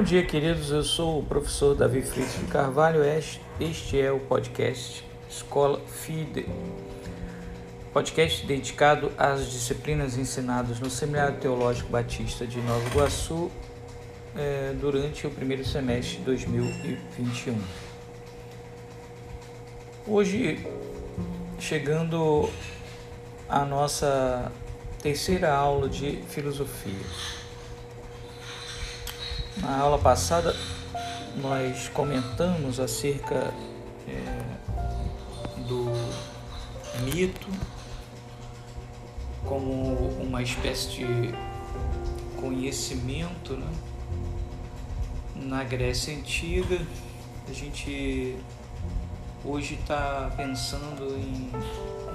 Bom dia, queridos. Eu sou o professor Davi Fritz de Carvalho. Este é o podcast Escola FIDE, podcast dedicado às disciplinas ensinadas no Seminário Teológico Batista de Nova Iguaçu eh, durante o primeiro semestre de 2021. Hoje, chegando à nossa terceira aula de filosofia. Na aula passada, nós comentamos acerca é, do mito como uma espécie de conhecimento né? na Grécia Antiga. A gente hoje está pensando em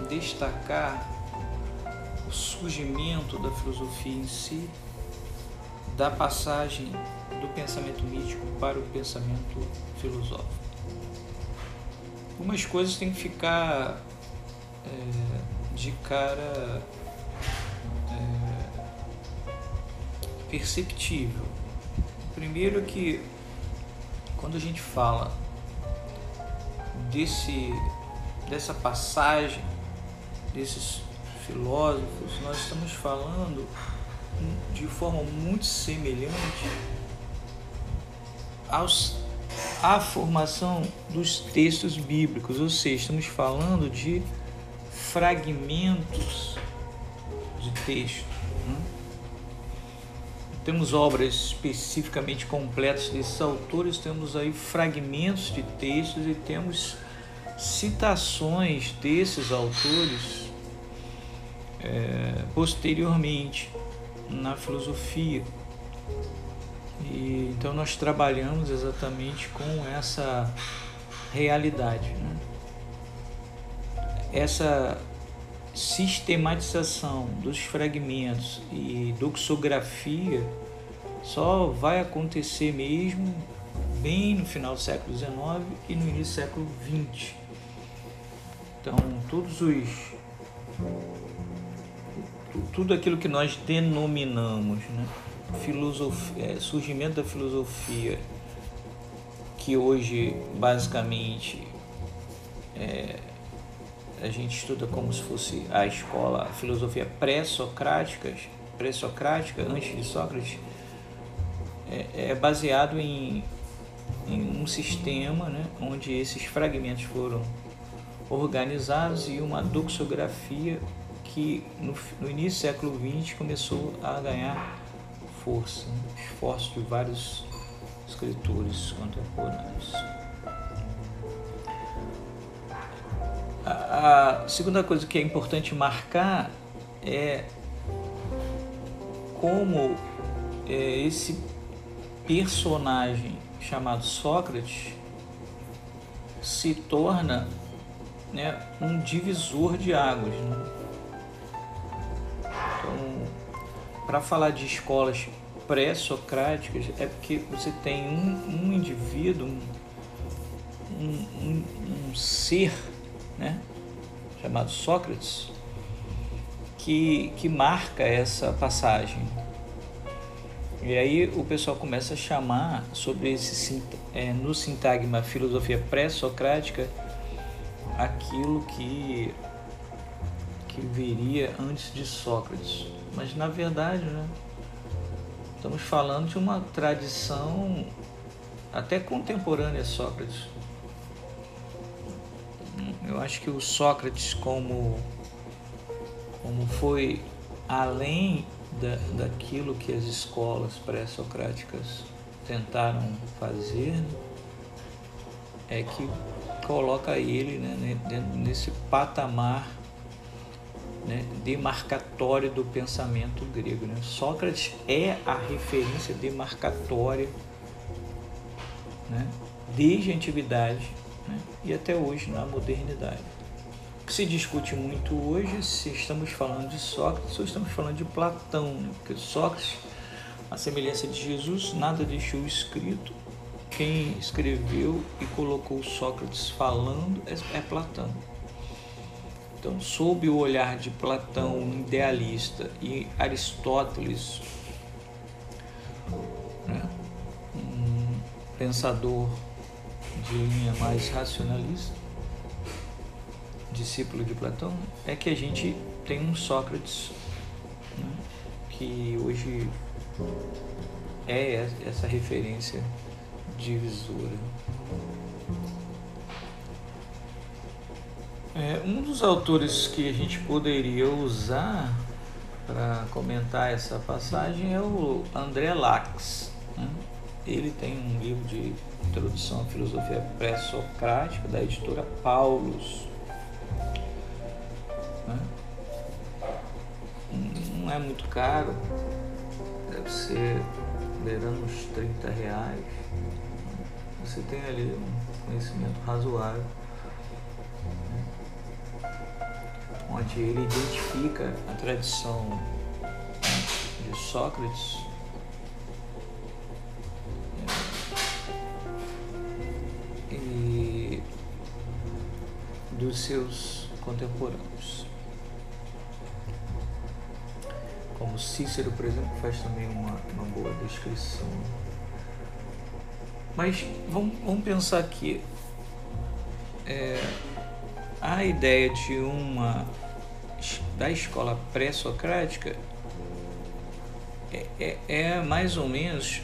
destacar o surgimento da filosofia em si, da passagem do pensamento mítico para o pensamento filosófico. Algumas coisas têm que ficar é, de cara é, perceptível. Primeiro que quando a gente fala desse, dessa passagem desses filósofos, nós estamos falando de forma muito semelhante aos, à formação dos textos bíblicos, ou seja, estamos falando de fragmentos de texto. Né? Temos obras especificamente completas desses autores, temos aí fragmentos de textos e temos citações desses autores é, posteriormente na filosofia. E, então nós trabalhamos exatamente com essa realidade. Né? Essa sistematização dos fragmentos e doxografia só vai acontecer mesmo bem no final do século XIX e no início do século XX. Então, todos os tudo aquilo que nós denominamos, né? Filosofia, é, surgimento da filosofia, que hoje basicamente é, a gente estuda como se fosse a escola, a filosofia pré-socrática, pré-socrática, antes de Sócrates, é, é baseado em, em, um sistema né, onde esses fragmentos foram organizados e uma doxografia que no, no início do século XX começou a ganhar força, esforço de vários escritores contemporâneos. A, a segunda coisa que é importante marcar é como é, esse personagem chamado Sócrates se torna né, um divisor de águas. Né? Para falar de escolas pré-socráticas é porque você tem um, um indivíduo, um, um, um, ser, né, chamado Sócrates, que, que marca essa passagem. E aí o pessoal começa a chamar sobre esse é, no sintagma filosofia pré-socrática aquilo que que viria antes de Sócrates. Mas na verdade, né, estamos falando de uma tradição até contemporânea a Sócrates. Eu acho que o Sócrates, como, como foi além da, daquilo que as escolas pré-socráticas tentaram fazer, é que coloca ele né, nesse patamar né, demarcatória do pensamento grego. Né? Sócrates é a referência demarcatória né, desde a antiguidade né, e até hoje na modernidade. O que se discute muito hoje se estamos falando de Sócrates ou estamos falando de Platão, né? porque Sócrates, a semelhança de Jesus, nada deixou escrito. Quem escreveu e colocou Sócrates falando é, é Platão. Então, sob o olhar de Platão, idealista, e Aristóteles, né, pensador de linha mais racionalista, discípulo de Platão, é que a gente tem um Sócrates né, que hoje é essa referência divisora. É, um dos autores que a gente poderia usar para comentar essa passagem é o André Lacks. Né? Ele tem um livro de introdução à filosofia pré-socrática da editora Paulus. Né? Não é muito caro, deve ser beirando uns 30 reais. Você tem ali um conhecimento razoável. Ele identifica a tradição de Sócrates é, e dos seus contemporâneos. Como Cícero, por exemplo, faz também uma, uma boa descrição. Mas vamos, vamos pensar aqui. É, a ideia de uma da escola pré-socrática é, é, é, mais ou menos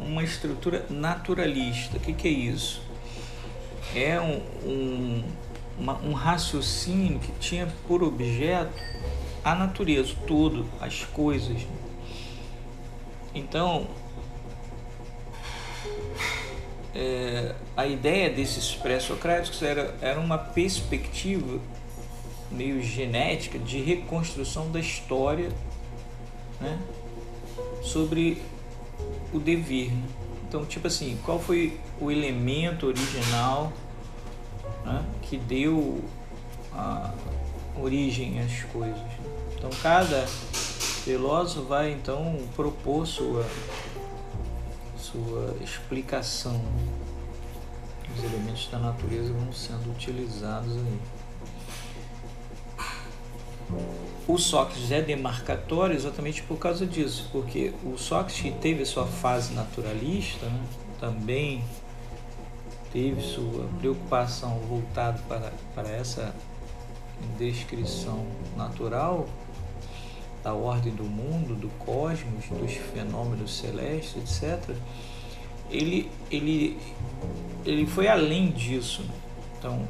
uma estrutura naturalista. O que, que é isso? É um, um, uma, um raciocínio que tinha por objeto a natureza, tudo, as coisas. Então, é, a ideia desses pré-socráticos era, era uma perspectiva meio genética de reconstrução da história né, sobre o dever. Né? Então, tipo assim, qual foi o elemento original né, que deu a origem às coisas? Então, cada filósofo vai então propor sua sua explicação. Os elementos da natureza vão sendo utilizados aí. O Sócrates é demarcatório exatamente por causa disso, porque o Sócrates teve sua fase naturalista, né, também teve sua preocupação voltada para, para essa descrição natural da ordem do mundo, do cosmos, dos fenômenos celestes, etc. Ele, ele, ele foi além disso. Então,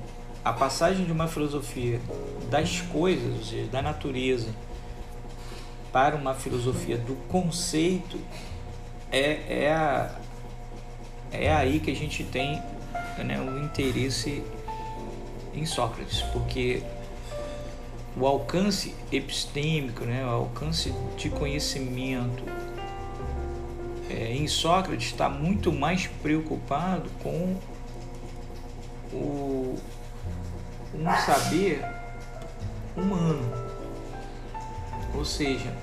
a passagem de uma filosofia das coisas, ou seja, da natureza, para uma filosofia do conceito, é, é, a, é aí que a gente tem né, o interesse em Sócrates, porque o alcance epistêmico, né, o alcance de conhecimento é, em Sócrates está muito mais preocupado com o, um saber humano. Ou seja,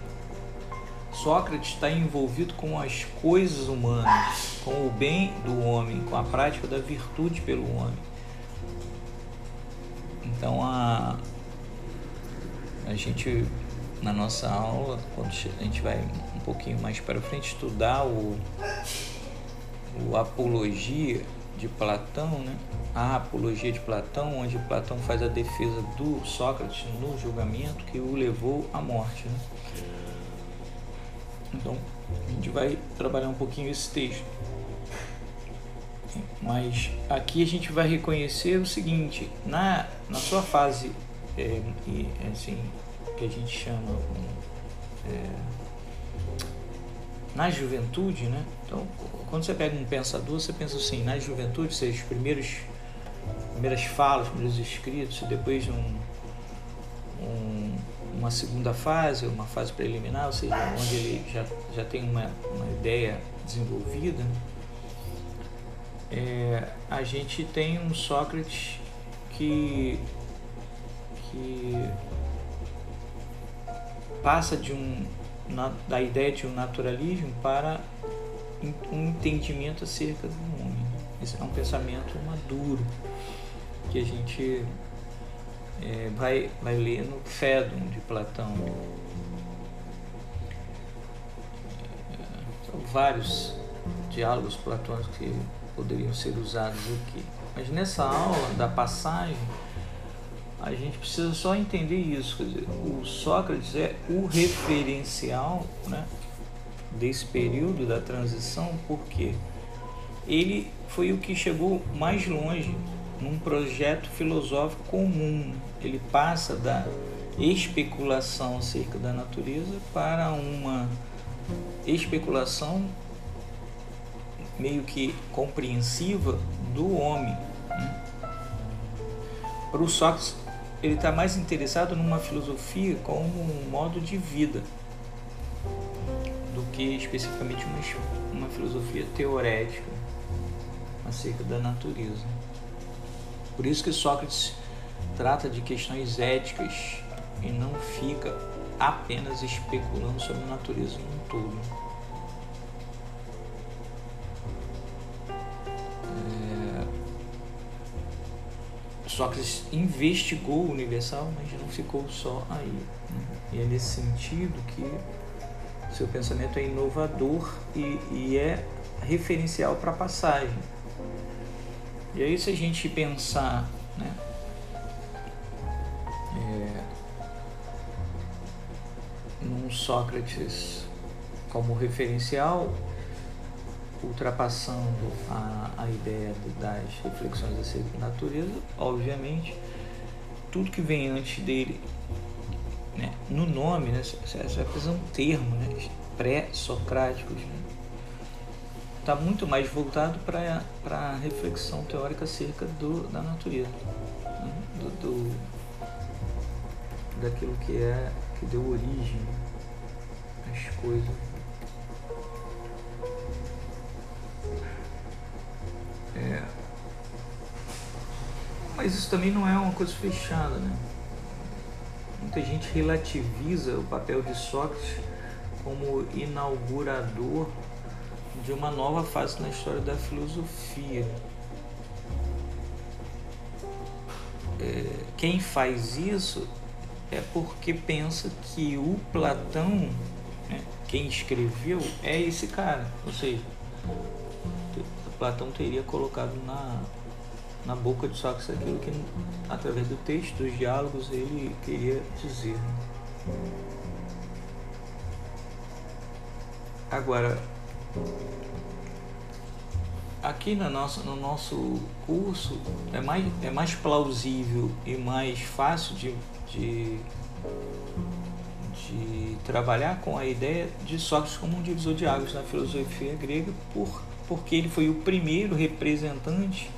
Sócrates está envolvido com as coisas humanas, com o bem do homem, com a prática da virtude pelo homem. Então a, a gente na nossa aula, quando a gente vai um pouquinho mais para frente estudar o, o Apologia de Platão, né? a Apologia de Platão, onde Platão faz a defesa do Sócrates no julgamento que o levou à morte. Né? Então, a gente vai trabalhar um pouquinho esse texto. Mas aqui a gente vai reconhecer o seguinte: na, na sua fase é, assim, que a gente chama é, na juventude, né? Então, quando você pega um pensador, você pensa assim, na juventude, seja, os primeiros, primeiras falas, primeiros escritos, depois um, um, uma segunda fase, uma fase preliminar, ou seja, onde ele já, já tem uma, uma ideia desenvolvida, né? é, a gente tem um Sócrates que que passa de um da ideia de um naturalismo para um entendimento acerca do homem. Esse é um pensamento maduro que a gente é, vai, vai ler no Fédon de Platão. É, são vários diálogos platônicos que poderiam ser usados aqui. Mas nessa aula da passagem, a gente precisa só entender isso. Quer dizer, o Sócrates é o referencial né, desse período da transição, porque ele foi o que chegou mais longe num projeto filosófico comum. Ele passa da especulação acerca da natureza para uma especulação meio que compreensiva do homem. Né? Para o Sócrates, ele está mais interessado numa filosofia como um modo de vida do que especificamente uma, uma filosofia teorética acerca da natureza. Por isso que Sócrates trata de questões éticas e não fica apenas especulando sobre a natureza no todo. Sócrates investigou o universal, mas não ficou só aí. Né? E é nesse sentido que seu pensamento é inovador e, e é referencial para a passagem. E aí, se a gente pensar né, num Sócrates como referencial, ultrapassando a, a ideia das reflexões acerca da natureza, obviamente, tudo que vem antes dele, né, no nome, né, você vai fazer um termo, né, pré-socráticos, né, está muito mais voltado para a reflexão teórica acerca do, da natureza, né, do, do, daquilo que é que deu origem às coisas. É. Mas isso também não é uma coisa fechada, né? Muita gente relativiza o papel de Sócrates como inaugurador de uma nova fase na história da filosofia. É, quem faz isso é porque pensa que o Platão, né, quem escreveu, é esse cara. Ou seja, Platão teria colocado na, na boca de Sócrates aquilo que, através do texto, dos diálogos, ele queria dizer. Agora, aqui no nosso, no nosso curso é mais, é mais plausível e mais fácil de de, de trabalhar com a ideia de Sócrates como um divisor de águas na filosofia grega, por, porque ele foi o primeiro representante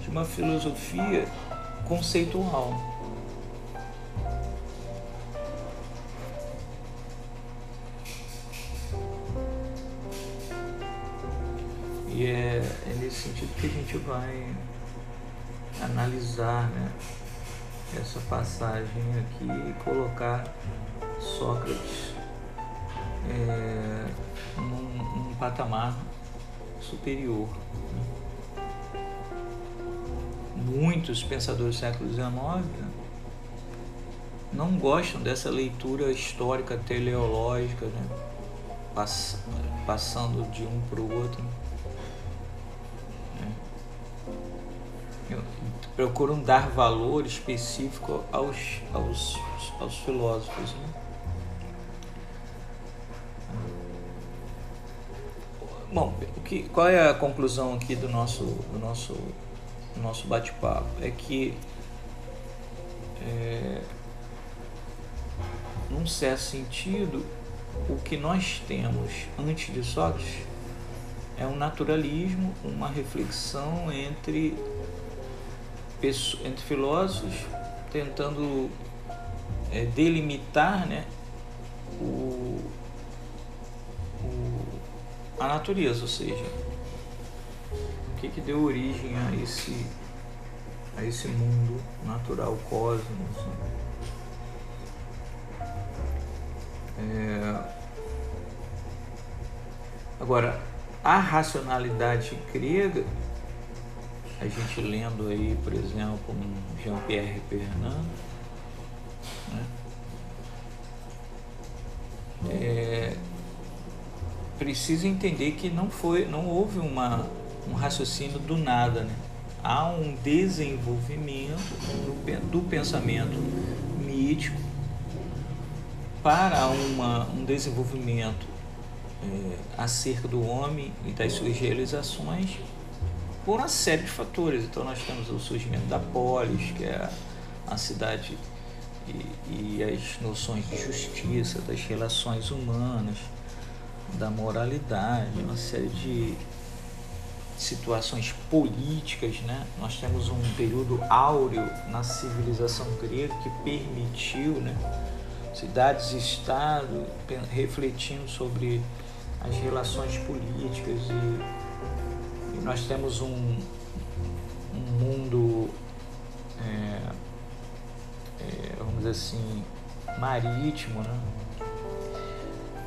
de uma filosofia conceitual. E é, é nesse sentido que a gente vai analisar né, essa passagem aqui e colocar Sócrates é, num, num, patamar superior. Muitos pensadores do século XIX né, não gostam dessa leitura histórica teleológica, né, pass, passando de um para o outro. procuram dar valor específico aos, aos, aos filósofos. Né? Bom, o que, qual é a conclusão aqui do nosso, do nosso, do nosso bate-papo? É que, é, num certo sentido, o que nós temos antes de Sócrates é um naturalismo, uma reflexão entre entre filósofos tentando é, delimitar né, o, a natureza, ou seja, o que, que deu origem a esse, a esse mundo natural, cosmos. Né? É, agora, a racionalidade grega a gente lendo aí, por exemplo, um Jean-Pierre Pernand, precisa entender que não foi, não houve uma, um raciocínio do nada, né? Há um desenvolvimento do, do pensamento mítico para uma, um desenvolvimento é, acerca do homem e das suas realizações por uma série de fatores. Então nós temos o surgimento da polis, que é a cidade e, e as noções de justiça, das relações humanas, da moralidade, uma série de situações políticas, né? Nós temos um período áureo na civilização grega que permitiu, né? Cidades e Estado refletindo sobre as relações políticas e, e nós temos um, um mundo, é, é, vamos dizer assim, marítimo, né?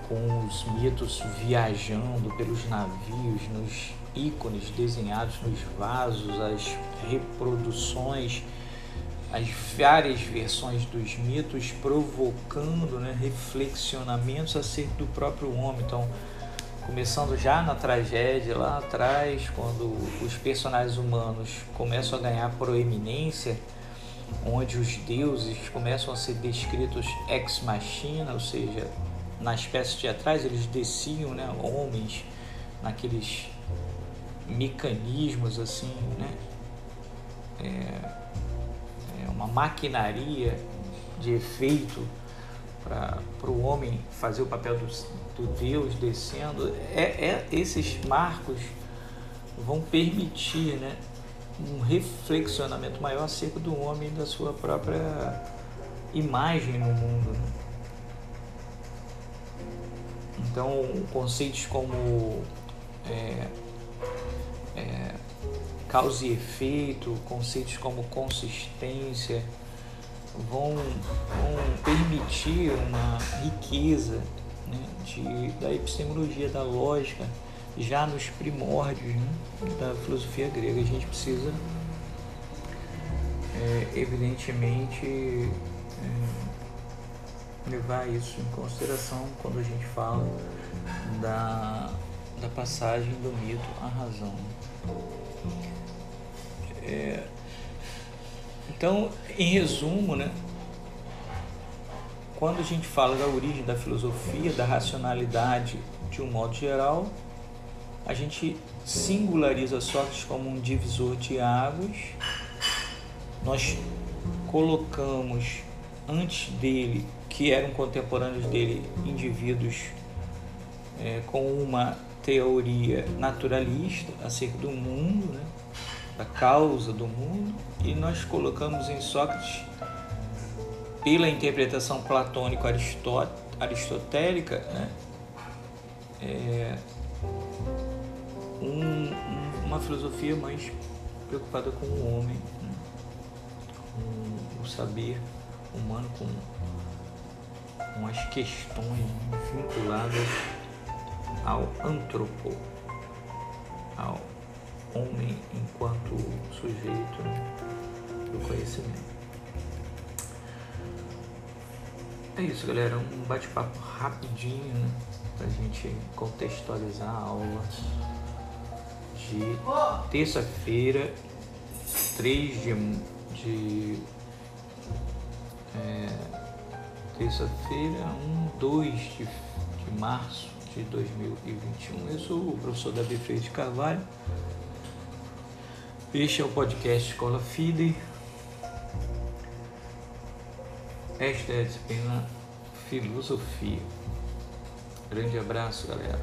Com os mitos viajando pelos navios, nos ícones desenhados nos vasos, as reproduções, as várias versões dos mitos provocando né, reflexionamentos acerca do próprio homem. Então, começando já na tragédia lá atrás, quando os personagens humanos começam a ganhar proeminência, onde os deuses começam a ser descritos ex machina, ou seja, nas peças teatrais eles desciam né, homens naqueles mecanismos assim, né? É, é uma maquinaria de efeito para o homem fazer o papel do, do Deus descendo. É, é, esses marcos vão permitir né, um reflexionamento maior acerca do homem e da sua própria imagem no mundo. Né? Então, conceitos como é, é, causa e efeito, conceitos como consistência, vão, vão permitir uma riqueza né, de, da epistemologia, da lógica, já nos primórdios né, da filosofia grega. A gente precisa, é, evidentemente, é, levar isso em consideração quando a gente fala da, da passagem do mito à razão. É, então, em resumo, né, quando a gente fala da origem da filosofia, da racionalidade de um modo geral, a gente singulariza Sócrates como um divisor de águas. Nós colocamos antes dele, que eram contemporâneos dele, indivíduos é, com uma teoria naturalista acerca do mundo, né? da causa do mundo, e nós colocamos em Sócrates, pela interpretação platônico-aristotélica, né? É, um, uma filosofia mais preocupada com o homem, né? com o saber humano, com, com as questões vinculadas ao antropo, ao homem enquanto sujeito né, do conhecimento. É isso, galera. Um bate-papo rapidinho, né? Pra gente contextualizar a aula de terça-feira, 3 de. de terça-feira, 1, 2 de, de março de 2021. Eu sou o professor Davi Freire de Carvalho. Este é o podcast Escola FIDE. Esta é a disciplina Filosofia. Grande abraço, galera.